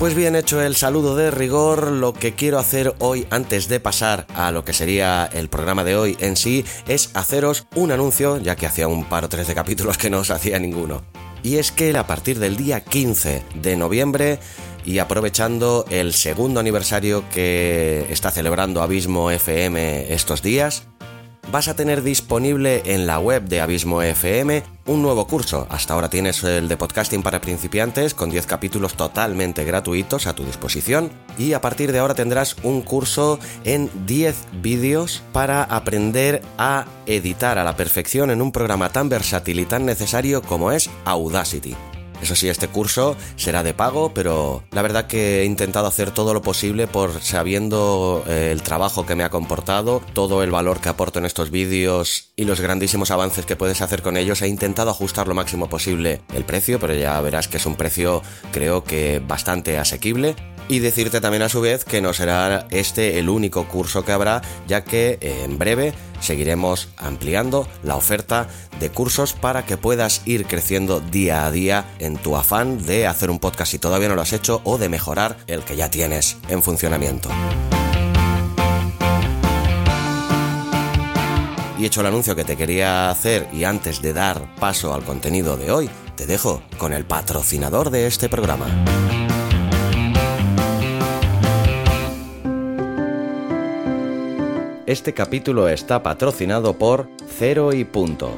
Pues bien hecho el saludo de rigor, lo que quiero hacer hoy antes de pasar a lo que sería el programa de hoy en sí es haceros un anuncio, ya que hacía un par o tres de capítulos que no os hacía ninguno. Y es que a partir del día 15 de noviembre y aprovechando el segundo aniversario que está celebrando Abismo FM estos días, vas a tener disponible en la web de Abismo FM un nuevo curso. Hasta ahora tienes el de podcasting para principiantes con 10 capítulos totalmente gratuitos a tu disposición y a partir de ahora tendrás un curso en 10 vídeos para aprender a editar a la perfección en un programa tan versátil y tan necesario como es Audacity. Eso sí, este curso será de pago, pero la verdad que he intentado hacer todo lo posible por sabiendo eh, el trabajo que me ha comportado, todo el valor que aporto en estos vídeos y los grandísimos avances que puedes hacer con ellos. He intentado ajustar lo máximo posible el precio, pero ya verás que es un precio creo que bastante asequible. Y decirte también a su vez que no será este el único curso que habrá, ya que en breve seguiremos ampliando la oferta de cursos para que puedas ir creciendo día a día en tu afán de hacer un podcast si todavía no lo has hecho o de mejorar el que ya tienes en funcionamiento. Y hecho el anuncio que te quería hacer y antes de dar paso al contenido de hoy, te dejo con el patrocinador de este programa. Este capítulo está patrocinado por Cero y Punto.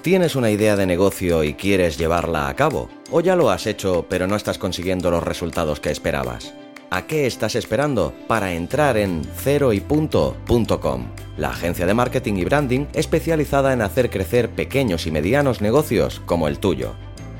¿Tienes una idea de negocio y quieres llevarla a cabo? ¿O ya lo has hecho pero no estás consiguiendo los resultados que esperabas? ¿A qué estás esperando para entrar en ceroypunto.com? La agencia de marketing y branding especializada en hacer crecer pequeños y medianos negocios como el tuyo.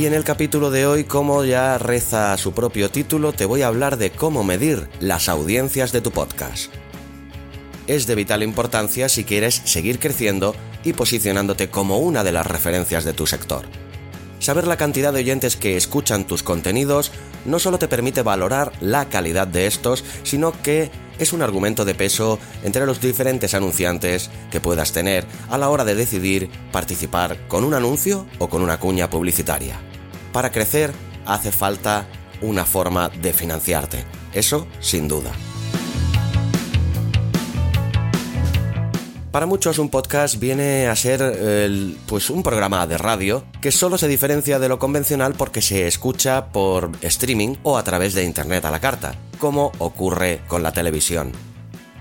Y en el capítulo de hoy, como ya reza su propio título, te voy a hablar de cómo medir las audiencias de tu podcast. Es de vital importancia si quieres seguir creciendo y posicionándote como una de las referencias de tu sector. Saber la cantidad de oyentes que escuchan tus contenidos no solo te permite valorar la calidad de estos, sino que es un argumento de peso entre los diferentes anunciantes que puedas tener a la hora de decidir participar con un anuncio o con una cuña publicitaria. Para crecer hace falta una forma de financiarte, eso sin duda. Para muchos un podcast viene a ser pues un programa de radio que solo se diferencia de lo convencional porque se escucha por streaming o a través de internet a la carta, como ocurre con la televisión.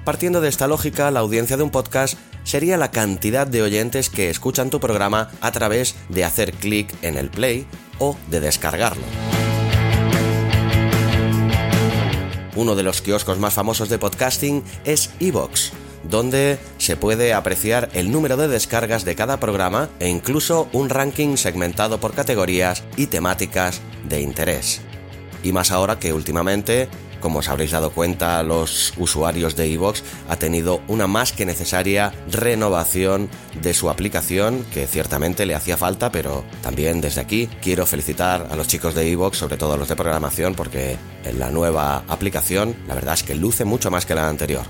Partiendo de esta lógica, la audiencia de un podcast sería la cantidad de oyentes que escuchan tu programa a través de hacer clic en el play o de descargarlo. Uno de los kioscos más famosos de podcasting es Evox, donde se puede apreciar el número de descargas de cada programa e incluso un ranking segmentado por categorías y temáticas de interés. Y más ahora que últimamente como os habréis dado cuenta los usuarios de iVoox, ha tenido una más que necesaria renovación de su aplicación, que ciertamente le hacía falta, pero también desde aquí quiero felicitar a los chicos de iVoox, sobre todo a los de programación, porque en la nueva aplicación la verdad es que luce mucho más que la anterior.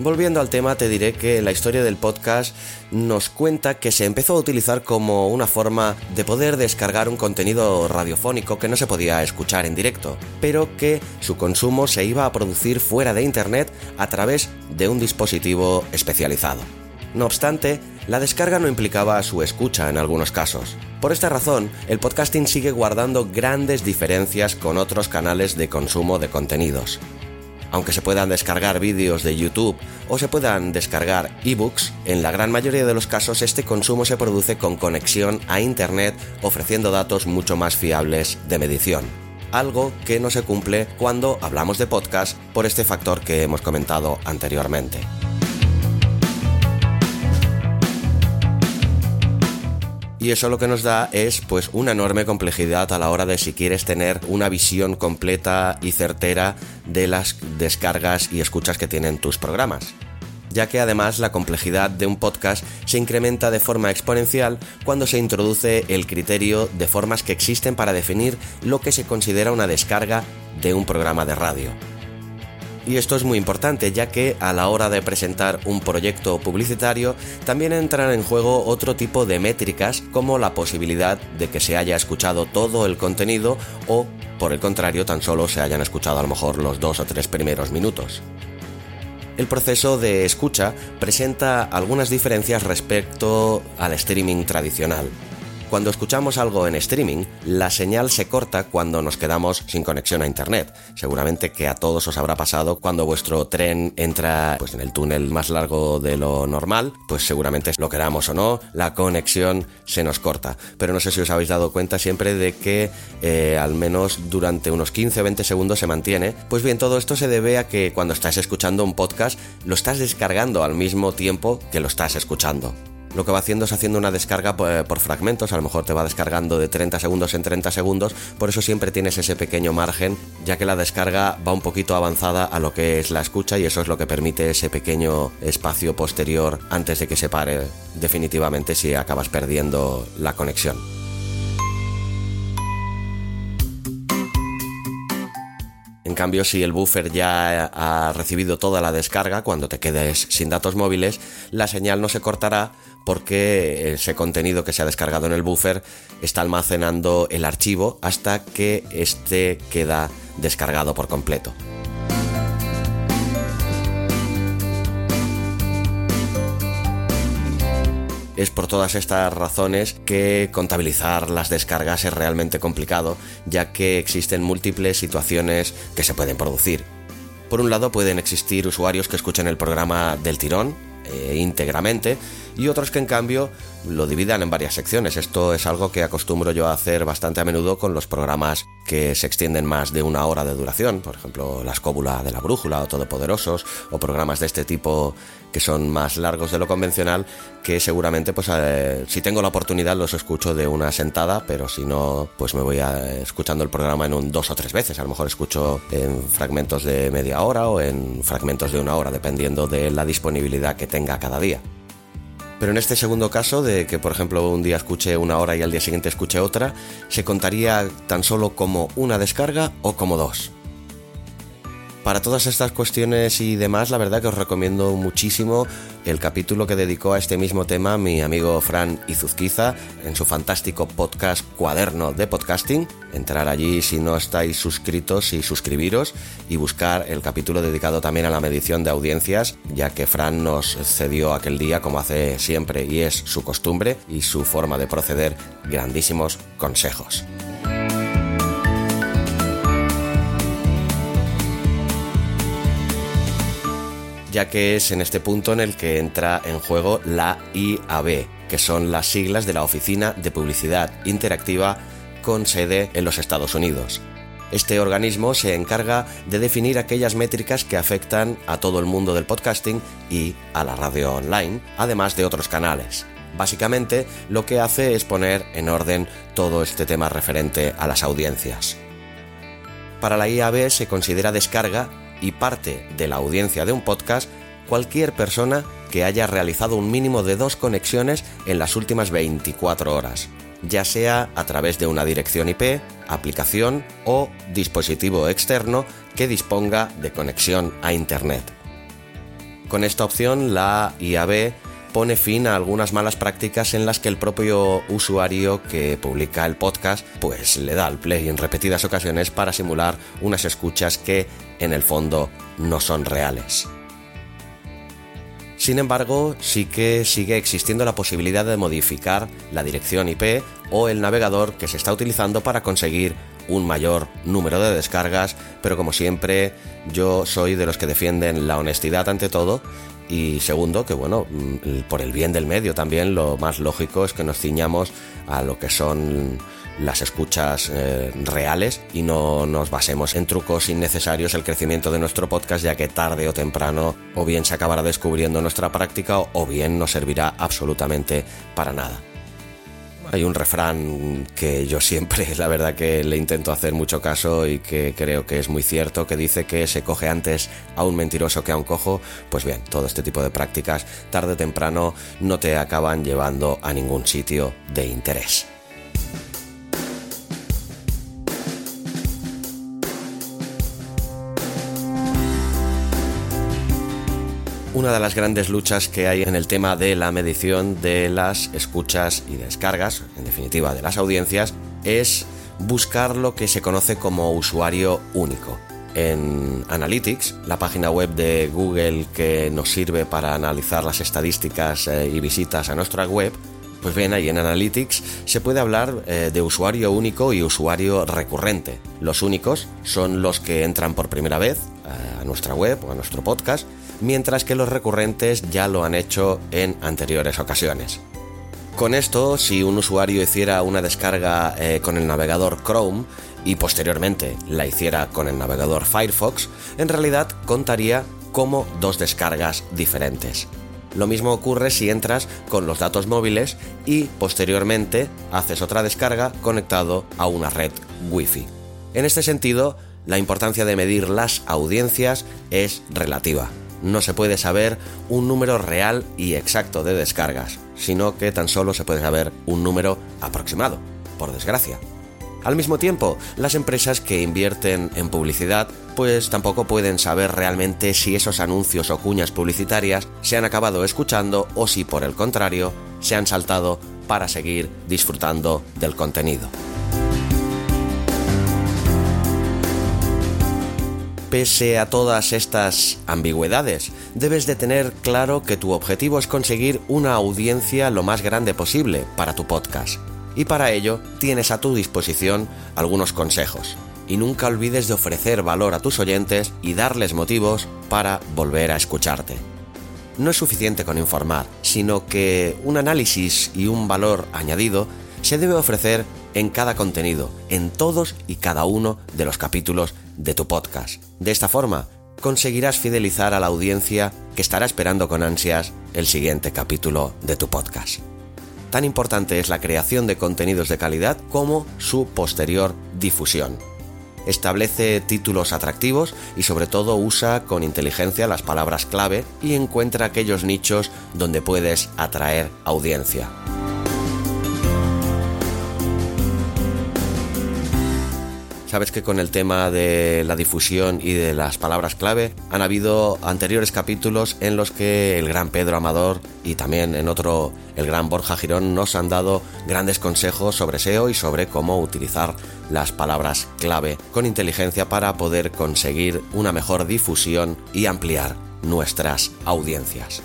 Volviendo al tema, te diré que la historia del podcast nos cuenta que se empezó a utilizar como una forma de poder descargar un contenido radiofónico que no se podía escuchar en directo, pero que su consumo se iba a producir fuera de Internet a través de un dispositivo especializado. No obstante, la descarga no implicaba su escucha en algunos casos. Por esta razón, el podcasting sigue guardando grandes diferencias con otros canales de consumo de contenidos aunque se puedan descargar vídeos de YouTube o se puedan descargar ebooks, en la gran mayoría de los casos este consumo se produce con conexión a Internet ofreciendo datos mucho más fiables de medición. Algo que no se cumple cuando hablamos de podcast por este factor que hemos comentado anteriormente. Y eso lo que nos da es pues una enorme complejidad a la hora de si quieres tener una visión completa y certera de las descargas y escuchas que tienen tus programas ya que además la complejidad de un podcast se incrementa de forma exponencial cuando se introduce el criterio de formas que existen para definir lo que se considera una descarga de un programa de radio. Y esto es muy importante ya que a la hora de presentar un proyecto publicitario también entran en juego otro tipo de métricas como la posibilidad de que se haya escuchado todo el contenido o por el contrario tan solo se hayan escuchado a lo mejor los dos o tres primeros minutos. El proceso de escucha presenta algunas diferencias respecto al streaming tradicional. Cuando escuchamos algo en streaming, la señal se corta cuando nos quedamos sin conexión a internet. Seguramente que a todos os habrá pasado cuando vuestro tren entra pues, en el túnel más largo de lo normal, pues seguramente lo queramos o no, la conexión se nos corta. Pero no sé si os habéis dado cuenta siempre de que eh, al menos durante unos 15 o 20 segundos se mantiene. Pues bien, todo esto se debe a que cuando estás escuchando un podcast lo estás descargando al mismo tiempo que lo estás escuchando lo que va haciendo es haciendo una descarga eh, por, fragmentos, a lo mejor te va descargando de 30 segundos en 30 segundos, por eso siempre tienes ese pequeño margen, ya que la descarga va un poquito avanzada a lo que es la escucha y eso es lo que permite ese pequeño espacio posterior antes de que se pare definitivamente si acabas perdiendo la conexión. En cambio, si el buffer ya ha recibido toda la descarga, cuando te quedes sin datos móviles, la señal no se cortará porque ese contenido que se ha descargado en el buffer está almacenando el archivo hasta que este queda descargado por completo. Es por todas estas razones que contabilizar las descargas es realmente complicado, ya que existen múltiples situaciones que se pueden producir. Por un lado pueden existir usuarios que escuchen el programa del tirón, eh, íntegramente, y otros que en cambio lo dividan en varias secciones. Esto es algo que acostumbro yo a hacer bastante a menudo con los programas que se extienden más de una hora de duración, por ejemplo La escóbula de la brújula o Todopoderosos, o programas de este tipo que son más largos de lo convencional, que seguramente pues eh, si tengo la oportunidad los escucho de una sentada, pero si no pues me voy a, escuchando el programa en un dos o tres veces, a lo mejor escucho en fragmentos de media hora o en fragmentos de una hora, dependiendo de la disponibilidad que tenga cada día. Pero en este segundo caso, de que por ejemplo un día escuche una hora y al día siguiente escuche otra, se contaría tan solo como una descarga o como dos. Para todas estas cuestiones y demás, la verdad que os recomiendo muchísimo el capítulo que dedicó a este mismo tema mi amigo Fran Izuzquiza en su fantástico podcast Cuaderno de Podcasting. Entrar allí si no estáis suscritos y suscribiros y buscar el capítulo dedicado también a la medición de audiencias, ya que Fran nos cedió aquel día, como hace siempre y es su costumbre y su forma de proceder, grandísimos consejos. Ya que es en este punto en el que entra en juego la IAB, que son las siglas de la Oficina de Publicidad Interactiva con sede en los Estados Unidos. Este organismo se encarga de definir aquellas métricas que afectan a todo el mundo del podcasting y a la radio online, además de otros canales. Básicamente, lo que hace es poner en orden todo este tema referente a las audiencias. Para la IAB se considera descarga y parte de la audiencia de un podcast cualquier persona que haya realizado un mínimo de dos conexiones en las últimas 24 horas, ya sea a través de una dirección IP, aplicación o dispositivo externo que disponga de conexión a Internet. Con esta opción, la IAB pone fin a algunas malas prácticas en las que el propio usuario que publica el podcast pues le da al play en repetidas ocasiones para simular unas escuchas que en el fondo no son reales. Sin embargo, sí que sigue existiendo la posibilidad de modificar la dirección IP o el navegador que se está utilizando para conseguir un mayor número de descargas, pero como siempre yo soy de los que defienden la honestidad ante todo y segundo, que bueno, mm, por el bien del medio también lo más lógico es que nos ciñamos a lo que son las escuchas eh, reales y no nos basemos en trucos innecesarios el crecimiento de nuestro podcast ya que tarde o temprano o bien se acabará descubriendo nuestra práctica o bien no servirá absolutamente para nada. Hay un refrán que yo siempre, la verdad que le intento hacer mucho caso y que creo que es muy cierto, que dice que se coge antes a un mentiroso que a un cojo. Pues bien, todo este tipo de prácticas, tarde o temprano, no te acaban llevando a ningún sitio de interés. Una de las grandes luchas que hay en el tema de la medición de las escuchas y descargas, en definitiva de las audiencias, es buscar lo que se conoce como usuario único. En Analytics, la página web de Google que nos sirve para analizar las estadísticas eh, y visitas a nuestra web, pues bien, ahí en Analytics se puede hablar eh, de usuario único y usuario recurrente. Los únicos son los que entran por primera vez eh, a nuestra web o a nuestro podcast mientras que los recurrentes ya lo han hecho en anteriores ocasiones. Con esto, si un usuario hiciera una descarga eh, con el navegador Chrome y posteriormente la hiciera con el navegador Firefox, en realidad contaría como dos descargas diferentes. Lo mismo ocurre si entras con los datos móviles y posteriormente haces otra descarga conectado a una red Wi-Fi. En este sentido, la importancia de medir las audiencias es relativa no se puede saber un número real y exacto de descargas, sino que tan solo se puede saber un número aproximado, por desgracia. Al mismo tiempo, las empresas que invierten en publicidad pues tampoco pueden saber realmente si esos anuncios o cuñas publicitarias se han acabado escuchando o si por el contrario se han saltado para seguir disfrutando del contenido. Pese a todas estas ambigüedades, debes de tener claro que tu objetivo es conseguir una audiencia lo más grande posible para tu podcast. Y para ello tienes a tu disposición algunos consejos. Y nunca olvides de ofrecer valor a tus oyentes y darles motivos para volver a escucharte. No es suficiente con informar, sino que un análisis y un valor añadido se debe ofrecer en cada contenido, en todos y cada uno de los capítulos de tu podcast. De esta forma, conseguirás fidelizar a la audiencia que estará esperando con ansias el siguiente capítulo de tu podcast. Tan importante es la creación de contenidos de calidad como su posterior difusión. Establece títulos atractivos y sobre todo usa con inteligencia las palabras clave y encuentra aquellos nichos donde puedes atraer audiencia. Sabes que con el tema de la difusión y de las palabras clave han habido anteriores capítulos en los que el gran Pedro Amador y también en otro el gran Borja Girón nos han dado grandes consejos sobre SEO y sobre cómo utilizar las palabras clave con inteligencia para poder conseguir una mejor difusión y ampliar nuestras audiencias.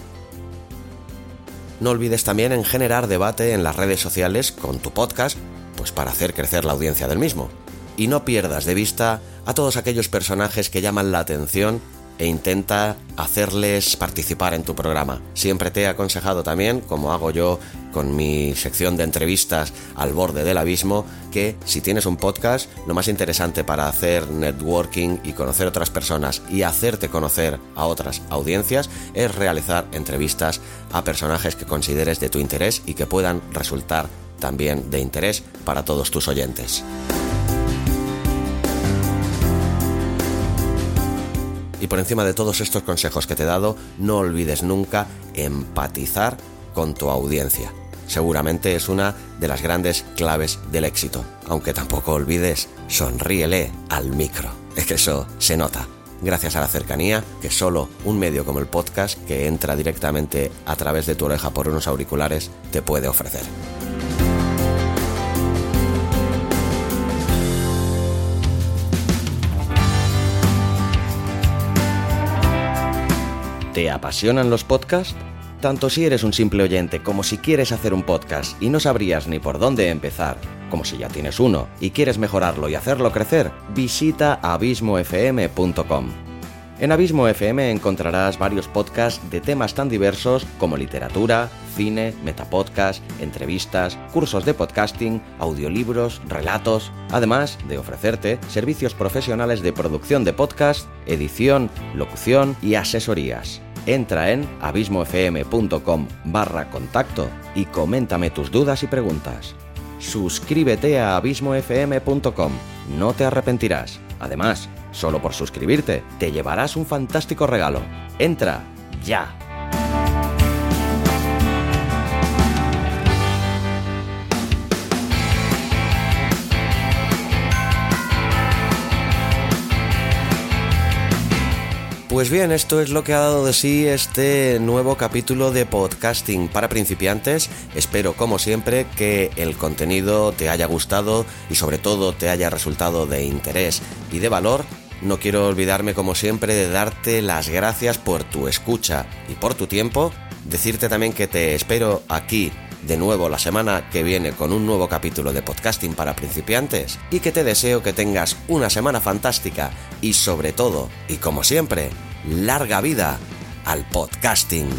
No olvides también en generar debate en las redes sociales con tu podcast, pues para hacer crecer la audiencia del mismo y no pierdas de vista a todos aquellos personajes que llaman la atención e intenta hacerles participar en tu programa. Siempre te he aconsejado también, como hago yo con mi sección de entrevistas al borde del abismo, que si tienes un podcast, lo más interesante para hacer networking y conocer otras personas y hacerte conocer a otras audiencias es realizar entrevistas a personajes que consideres de tu interés y que puedan resultar también de interés para todos tus oyentes. Y por encima de todos estos consejos que te he dado, no olvides nunca empatizar con tu audiencia. Seguramente es una de las grandes claves del éxito. Aunque tampoco olvides, sonríele al micro. Es que eso se nota gracias a la cercanía que solo un medio como el podcast, que entra directamente a través de tu oreja por unos auriculares, te puede ofrecer. ¿Te apasionan los podcasts? Tanto si eres un simple oyente como si quieres hacer un podcast y no sabrías ni por dónde empezar, como si ya tienes uno y quieres mejorarlo y hacerlo crecer, visita abismofm.com. En Abismo FM encontrarás varios podcasts de temas tan diversos como literatura, cine, metapodcast, entrevistas, cursos de podcasting, audiolibros, relatos, además de ofrecerte servicios profesionales de producción de podcast, edición, locución y asesorías. Entra en abismofm.com barra contacto y coméntame tus dudas y preguntas. Suscríbete a abismofm.com, no te arrepentirás. Además, solo por suscribirte, te llevarás un fantástico regalo. Entra ya. Pues bien, esto es lo que ha dado de sí este nuevo capítulo de podcasting para principiantes. Espero, como siempre, que el contenido te haya gustado y sobre todo te haya resultado de interés y de valor. No quiero olvidarme, como siempre, de darte las gracias por tu escucha y por tu tiempo. Decirte también que te espero aquí de nuevo la semana que viene con un nuevo capítulo de podcasting para principiantes y que te deseo que tengas una semana fantástica y sobre todo, y como siempre, larga vida al podcasting.